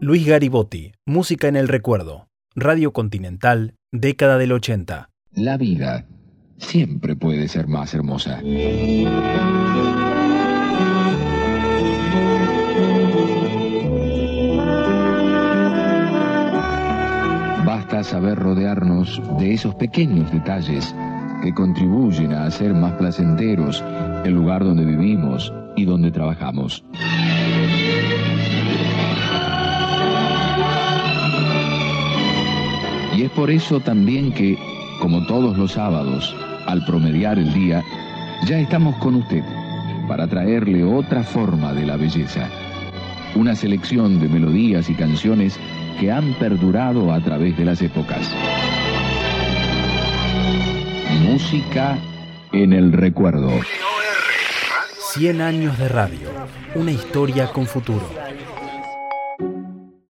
Luis Garibotti, Música en el Recuerdo. Radio Continental, década del 80. La vida siempre puede ser más hermosa. Basta saber rodearnos de esos pequeños detalles que contribuyen a hacer más placenteros el lugar donde vivimos y donde trabajamos. Y es por eso también que, como todos los sábados, al promediar el día, ya estamos con usted para traerle otra forma de la belleza. Una selección de melodías y canciones que han perdurado a través de las épocas. Música en el recuerdo. 100 años de radio. Una historia con futuro.